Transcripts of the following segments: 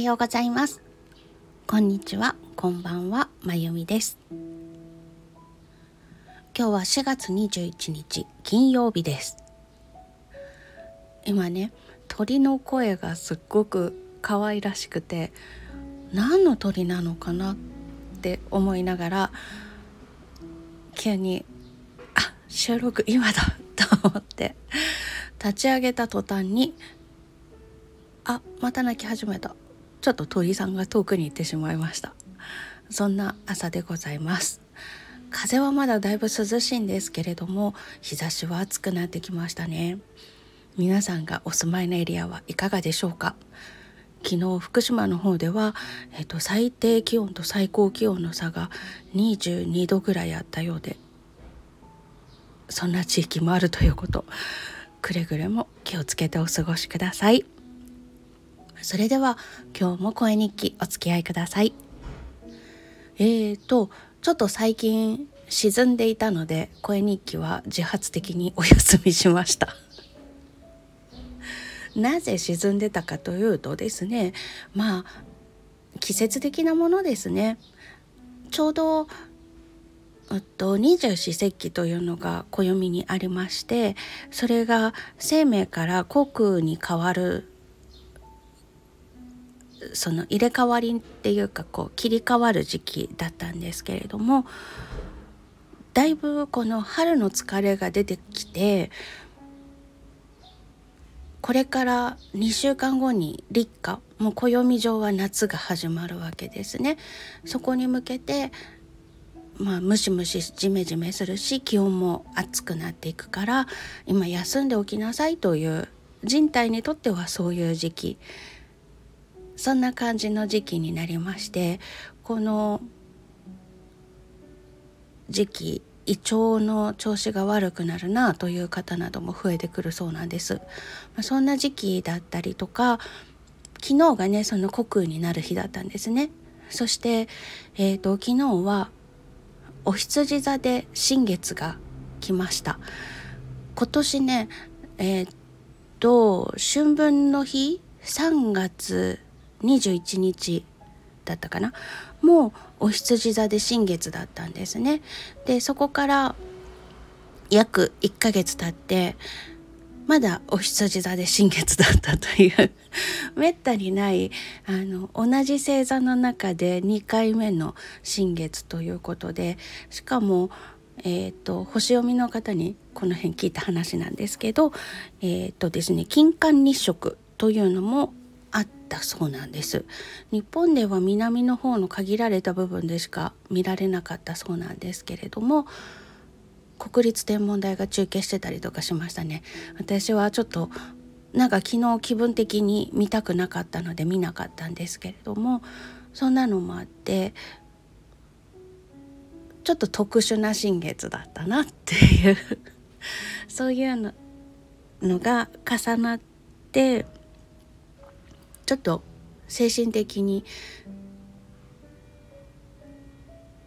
ようございます。こんにちは。こんばんは。まゆみです。今日は4月21日金曜日です。今ね鳥の声がすっごく可愛らしくて何の鳥なのかなって思いながら急にあ収録今だ と思って立ち上げた途端にあまた泣き始めた。ちょっと鳥さんが遠くに行ってしまいました。そんな朝でございます。風はまだだいぶ涼しいんですけれども日差しは暑くなってきましたね。皆さんがお住まいのエリアはいかがでしょうか？昨日福島の方では、えっと、最低気温と最高気温の差が22度ぐらいあったようでそんな地域もあるということくれぐれも気をつけてお過ごしください。それでは今日も声日記お付き合いください。えーとちょっと最近沈んでいたので声日記は自発的にお休みしました。なぜ沈んでたかというとですねまあ季節的なものですね。ちょうどと二十四節気というのが暦にありましてそれが生命から虚空に変わるその入れ替わりっていうかこう切り替わる時期だったんですけれどもだいぶこの春の疲れが出てきてこれから2週間後に立夏もう暦上は夏が始まるわけですね。そこに向けてまあ、ムシムシジメジメするし気温も暑くなっていくから今休んでおきなさいという人体にとってはそういう時期そんな感じの時期になりましてこの時期胃腸の調子が悪くなるなという方なども増えてくるそうなんです。まあ、そんな時期だったりとか昨日がねその虚空になる日だったんですね。そして、えーと、昨日はお羊座で新月が来ました。今年ねえっ、ー、と春分の日3月21日だったかなもうお羊座で新月だったんですね。でそこから約1ヶ月経ってまだお羊座で新月だったというめったにないあの同じ星座の中で2回目の新月ということでしかもえーと、星読みの方にこの辺聞いた話なんですけど、えーとですね、金環日食というのもあったそうなんです。日本では南の方の限られた部分でしか見られなかったそうなんですけれども国立天文台が中継してたりとかしましたね。私はちょっとなんか昨日気分的に見たくなかったので見なかったんですけれどもそんなのもあってちょっと特殊な新月だったなっていうそういうののが重なってちょっと精神的に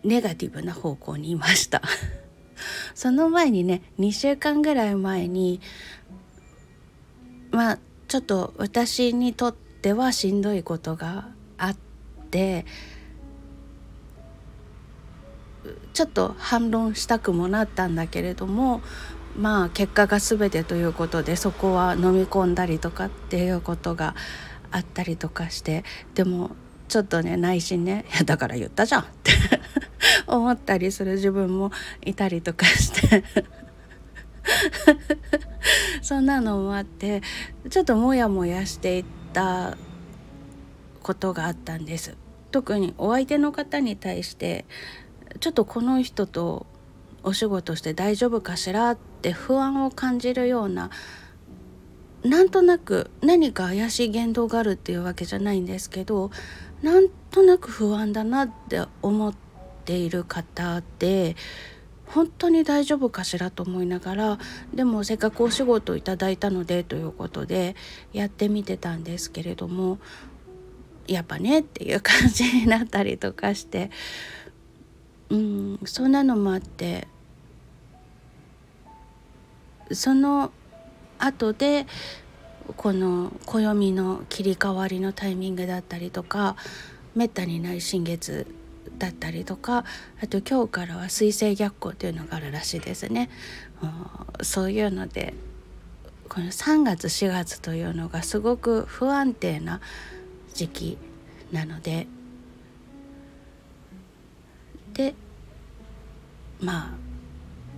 ネガティブな方向にいました。その前にね2週間ぐらい前にまあちょっと私にとってはしんどいことがあってちょっと反論したくもなったんだけれどもまあ結果が全てということでそこは飲み込んだりとかっていうことがあったりとかしてでもちょっとね内心ね「いやだから言ったじゃん」って 思ったりする自分もいたりとかして そんなのもあってちょっとモヤモヤしていったことがあったんです。特にお相手の方に対してちょっとこの人とお仕事して大丈夫かしらって不安を感じるようななんとなく何か怪しい言動があるっていうわけじゃないんですけどなんとなく不安だなって思っている方で本当に大丈夫かしらと思いながらでもせっかくお仕事をいただいたのでということでやってみてたんですけれどもやっぱねっていう感じになったりとかしてうんそんなのもあってその後でこの暦の切り替わりのタイミングだったりとかめったにない新月だったりとかあと今日からは水星逆行というのがあるらしいですね。そういうのでこの3月4月というのがすごく不安定な時期なのででまあ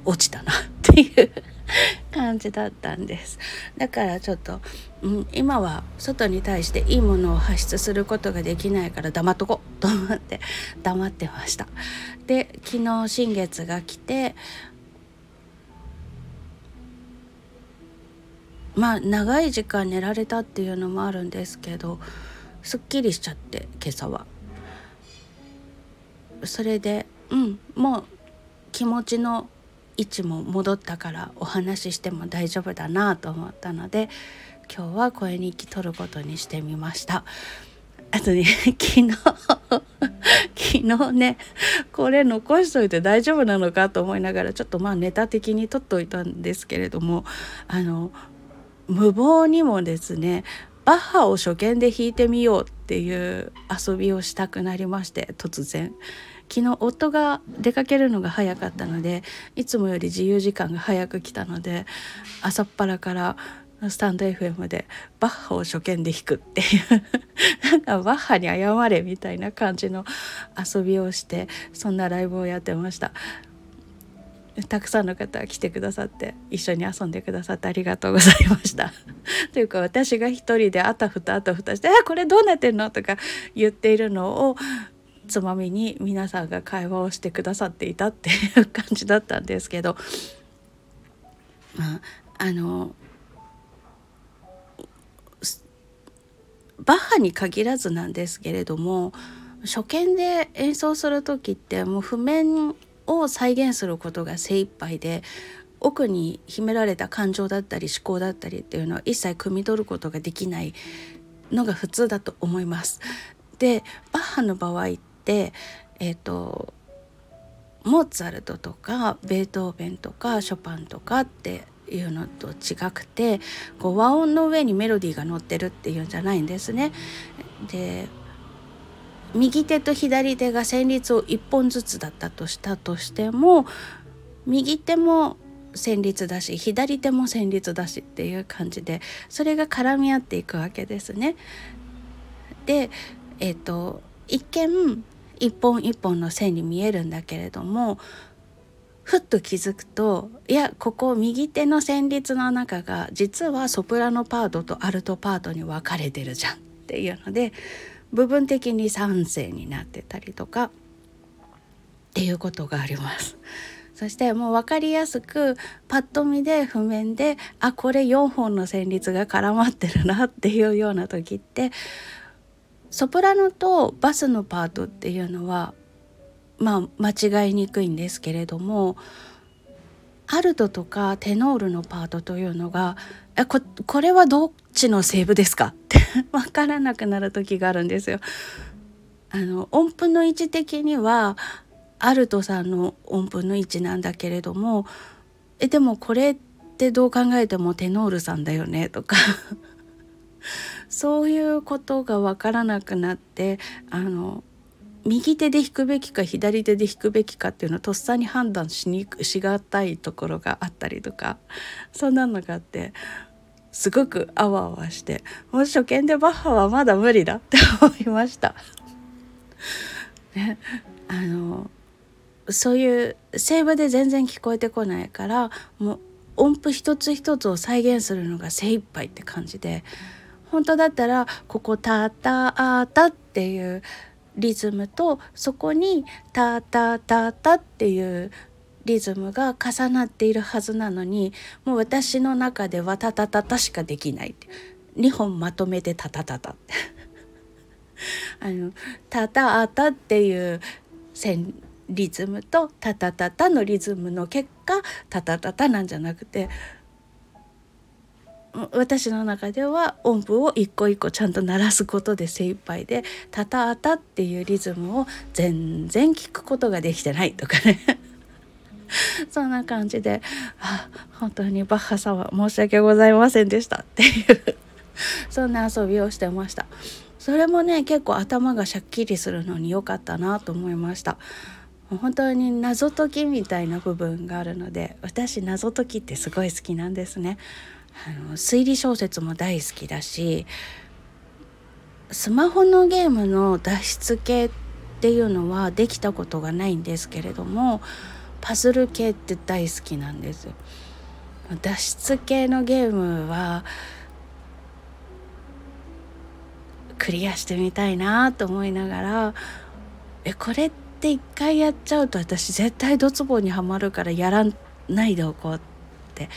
落ちたなっていう感じだったんです。だからちょっと、うん、今は外に対していいものを発出することができないから黙っとこうと思って黙ってました。で昨日新月が来てまあ長い時間寝られたっていうのもあるんですけどすっきりしちゃって今朝は。それでうんもう気持ちの位置も戻ったからお話ししても大丈夫だなと思ったので今日は声日記取ることにしてみました。あとね 昨日 昨日ねこれ残しといて大丈夫なのかと思いながらちょっとまあネタ的に撮っといたんですけれどもあの無謀にもですねバッハを初見で弾いてみようっていう遊びをしたくなりまして突然昨日夫が出かけるのが早かったのでいつもより自由時間が早く来たので朝っぱらからスタンド FM でバッハを初見で弾くっていう なんかバッハに謝れみたいな感じの遊びをしてそんなライブをやってましたたくさんの方が来てくださって一緒に遊んでくださってありがとうございました。というか私が一人であたふたあたふたして「あこれどうなってんの?」とか言っているのをつまみに皆さんが会話をしてくださっていたっていう感じだったんですけどまああのバッハに限らずなんですけれども初見で演奏する時ってもう譜面を再現することが精一杯で奥に秘められた感情だったり思考だったりっていうのは一切汲み取ることができないのが普通だと思います。でバッハの場合っててえっ、ー、とモーツァルトとかベートーベンとかショパンとかっていうのと違くてこう和音の上にメロディーが乗ってるっていうんじゃないんですね。で右手と左手が旋律を1本ずつだったとしたとしても右手も旋律だし左手も旋律だしっていう感じでそれが絡み合っていくわけですね。でえっ、ー、と一見一本一本の線に見えるんだけれどもふっと気づくといやここ右手の旋律の中が実はソプラノパートとアルトパートに分かれてるじゃんっていうので部分的に3声になってたりとかっていうことがあります。そしてもう分かりやすくパッと見で譜面であこれ4本の旋律が絡まってるなっていうような時ってソプラノとバスのパートっていうのはまあ間違いにくいんですけれどもアルトとかテノールのパートというのがえここれはどっちのセーブですか？って 分からなくなる時があるんですよ。あの音符の位置的にはアルトさんの音符の位置なんだけれどもえでもこれってどう考えてもテノールさんだよねとかそういうことが分からなくなってあの右手で弾くべきか左手で弾くべきかっていうのをとっさに判断しにしがたいところがあったりとかそんなのがあってすごくあわあわしてもう初見でバッハはまだ無理だって思いました。ね、あのそういう声部で全然聞こえてこないからもう音符一つ一つを再現するのが精一杯って感じでうん本当だったらここ「タタアタ」っていうリズムとそこに「タタタタ」っていうリズムが重なっているはずなのにもう私の中では「タタタタ」しかできない2本まとめて「タタタタ」あの「タタアタ」っていう線リズムと「タタタタ」のリズムの結果「タタタタ」なんじゃなくて私の中では音符を一個一個ちゃんと鳴らすことで精一杯で「タタタ」っていうリズムを全然聞くことができてないとかね。そんな感じで「あ本当にバッハさんは申し訳ございませんでした」っていうそんな遊びをしてました。それもね結構頭がしゃっきりするのに良かったなと思いました。本当に謎解きみたいな部分があるので私謎解きってすごい好きなんですね。あの推理小説も大好きだしスマホのゲームの脱出系っていうのはできたことがないんですけれどもパズル系って大好きなんです。脱出系のゲームはクリアしてみたいなと思いながらえこれって一回やっちゃうと私絶対ドツボにはまるからやらないでおこうって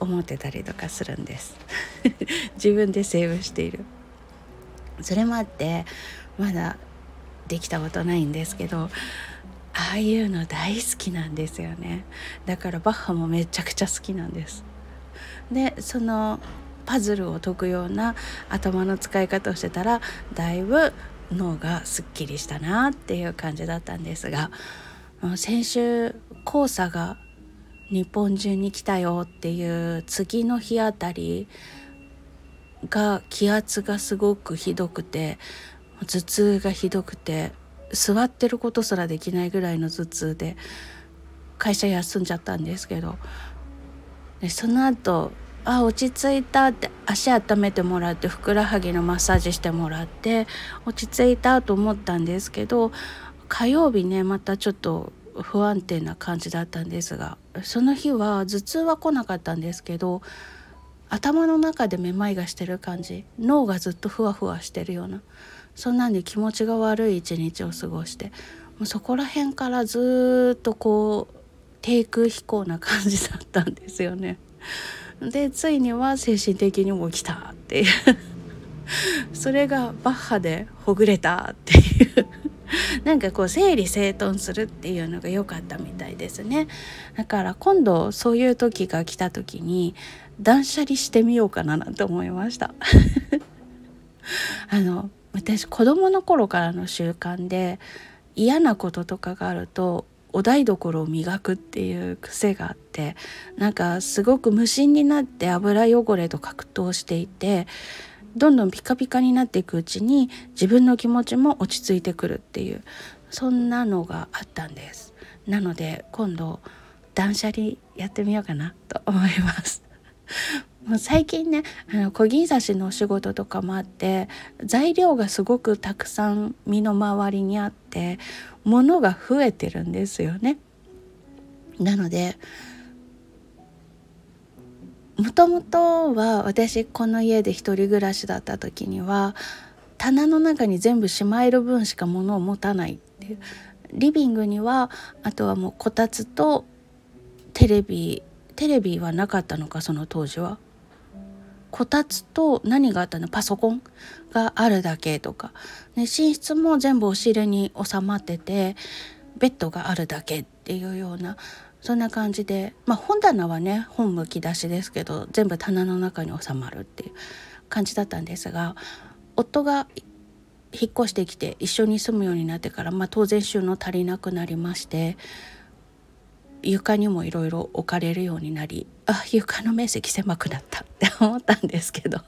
思ってたりとかするんです。自分でセーブしている。それもあってまだできたことないんですけどああいうの大好きなんですよね。だからバッハもめちゃくちゃ好きなんです。でそのパズルを解くような頭の使い方をしてたらだいぶ脳がすっきりしたなっていう感じだったんですが先週黄砂が日本中に来たよっていう次の日あたりが気圧がすごくひどくて頭痛がひどくて座ってることすらできないぐらいの頭痛で会社休んじゃったんですけど。でその後あ落ち着いたって足温めてもらってふくらはぎのマッサージしてもらって落ち着いたと思ったんですけど火曜日ねまたちょっと不安定な感じだったんですがその日は頭痛は来なかったんですけど頭の中でめまいがしてる感じ脳がずっとふわふわしてるようなそんなんで気持ちが悪い一日を過ごしてもうそこら辺からずっとこう低空飛行な感じだったんですよね。でついには精神的にも来たっていうそれがバッハでほぐれたっていう なんかこう整理整頓するっていうのが良かったみたいですね。だから今度そういう時が来た時に断捨離してみようかななんて思いました。あの私子供の頃からの習慣で嫌なこととかがあるとお台所を磨くっていう癖があってなんかすごく無心になって油汚れと格闘していてどんどんピカピカになっていくうちに自分の気持ちも落ち着いてくるっていうそんなのがあったんですなので今度断捨離やってみようかなと思います もう最近ねあの小銀刺しのお仕事とかもあって材料がすごくたくさん身の回りにあって物が増えてるんですよね。なのでもともとは私この家で一人暮らしだった時には棚の中に全部しまえる分しか物を持たないっていう。リビングにはあとはもうこたつとテレビテレビはなかったのかその当時は。こたつと何があったの？パソコンがあるだけとか、ね、寝室も全部押し入れに収まっててベッドがあるだけっていうような。そんな感じで、まあ、本棚はね本むき出しですけど全部棚の中に収まるっていう感じだったんですが夫が引っ越してきて一緒に住むようになってから、まあ、当然収納足りなくなりまして床にもいろいろ置かれるようになりあ床の面積狭くなった って思ったんですけど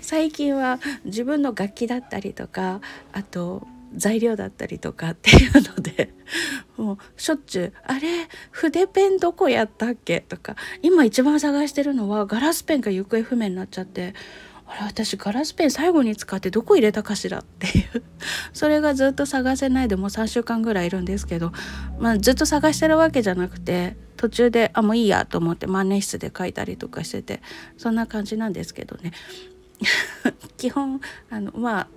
最近は自分の楽器だったりとかあと材料だったりとかっていうので もうしょっちゅう「あれ筆ペンどこやったっけ?」とか今一番探してるのはガラスペンが行方不明になっちゃってあれ私ガラスペン最後に使ってどこ入れたかしらっていう それがずっと探せないでもう3週間ぐらいいるんですけど、まあ、ずっと探してるわけじゃなくて途中であもういいやと思って万年筆で書いたりとかしててそんな感じなんですけどね 基本あのまあ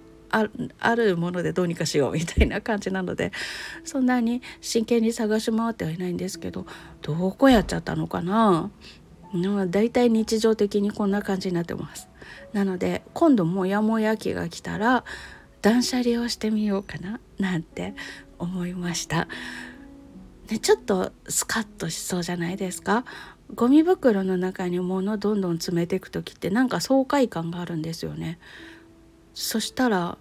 あるものでどうにかしようみたいな感じなのでそんなに真剣に探し回ってはいないんですけどどこやっちゃったのかな？だいたい日常的にこんな感じになってます。なので今度モヤモヤ期が来たら断捨離をしてみようかななんて思いました。ね、ちょっとスカッとしそうじゃないですか？ゴミ袋の中に物どんどん詰めていく時ってなんか爽快感があるんですよねそしたら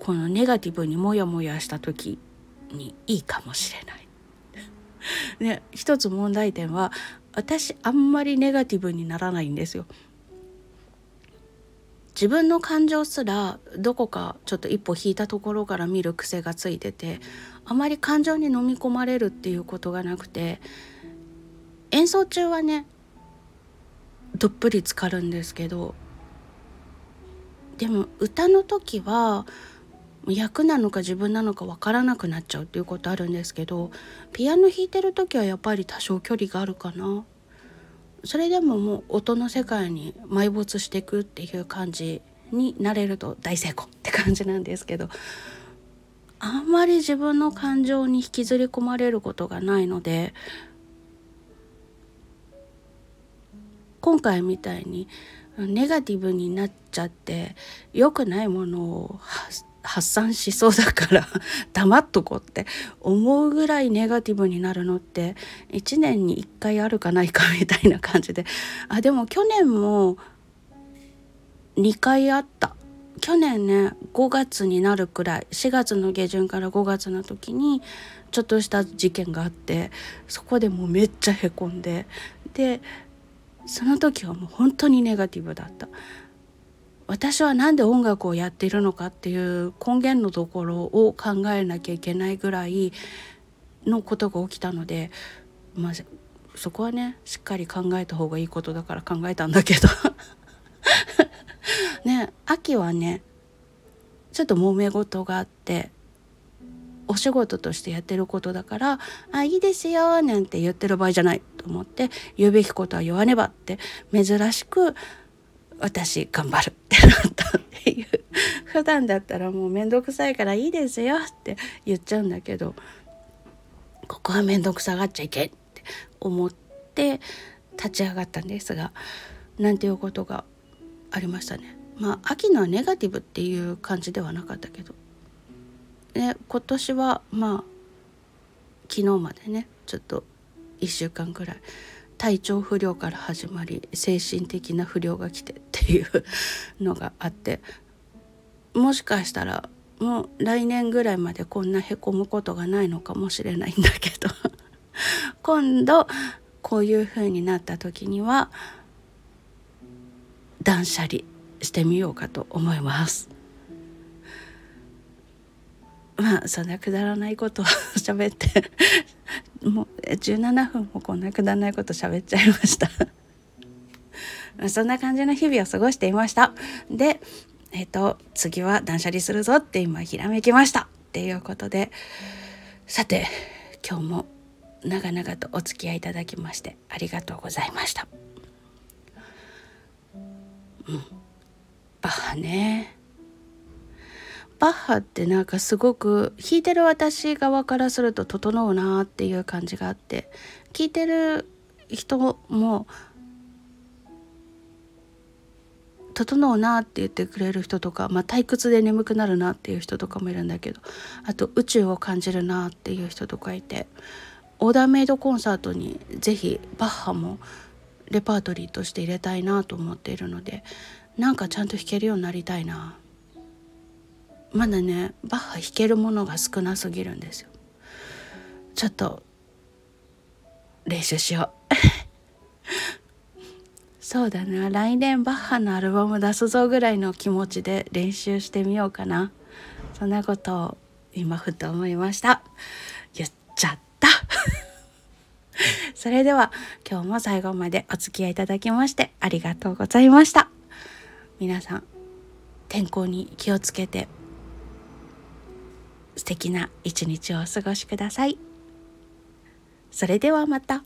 このネガティブにモヤモヤした時にいいかもしれない。ね一つ問題点は私あんまりネガティブにならないんですよ。自分の感情すらどこかちょっと一歩引いたところから見る癖がついててあまり感情に飲み込まれるっていうことがなくて演奏中はねどっぷり浸かるんですけどでも歌の時は役なのか自分なのか分からなくなっちゃうっていうことあるんですけどピアノ弾いてる時はやっぱり多少距離があるかな。それでももう音の世界に埋没していくっていう感じになれると大成功って感じなんですけどあんまり自分の感情に引きずり込まれることがないので今回みたいにネガティブになっちゃって良くないものを発散しそうだから 黙っとこうって思うぐらいネガティブになるのって1年に1回あるかないかみたいな感じで。あでも去年も2回あった。去年ね5月になるくらい4月の下旬から5月の時にちょっとした事件があってそこでもうめっちゃへこんででその時はもう本当にネガティブだった。私は何で音楽をやっているのかっていう根源のところを考えなきゃいけないぐらいのことが起きたので、まあ、そこはねしっかり考えた方がいいことだから考えたんだけど。ね秋はねちょっと揉め事があってお仕事としてやってることだから「あいいですよ」なんて言ってる場合じゃないと思って言うべきことは言わねばって珍しく私頑張るってなったっていう普段だったらもう面倒くさいからいいですよって言っちゃうんだけどここは面倒くさがっちゃいけんって思って立ち上がったんですがなんていうことがありましたね。まあ秋のはネガティブっていう感じではなかったけど、ね、今年はまあ昨日までねちょっと1週間くらい体調不良から始まり精神的な不良が来てっていうのがあってもしかしたらもう来年ぐらいまでこんなへこむことがないのかもしれないんだけど 今度こういう風になった時には断捨離してみようかと思います。まあそんなくだらないことを 喋ってもう17分もこんなくだらないこと喋っちゃいました。そんな感じの日々を過ごしていました。でえっ、ー、と次は断捨離するぞって今ひらめきました。っていうことでさて今日も長々とお付き合いいただきましてありがとうございました。うん。バッハね。バッハってなんかすごく弾いてる私側からすると整うなっていう感じがあって聞いてる人も整うなって言ってくれる人とか、まあ、退屈で眠くなるなっていう人とかもいるんだけどあと宇宙を感じるなっていう人とかいてオーダーメイドコンサートに是非バッハもレパートリーとして入れたいなと思っているのでなんかちゃんと弾けるようになりたいな。まだねバッハ弾けるものが少なすぎるんですよ。ちょっと練習しよう。そうだな。来年バッハのアルバム出すぞぐらいの気持ちで練習してみようかな。そんなことを今ふと思いました。言っちゃった。それでは今日も最後までお付き合いいただきましてありがとうございました。皆さん天候に気をつけて。素敵な一日をお過ごしください。それではまた。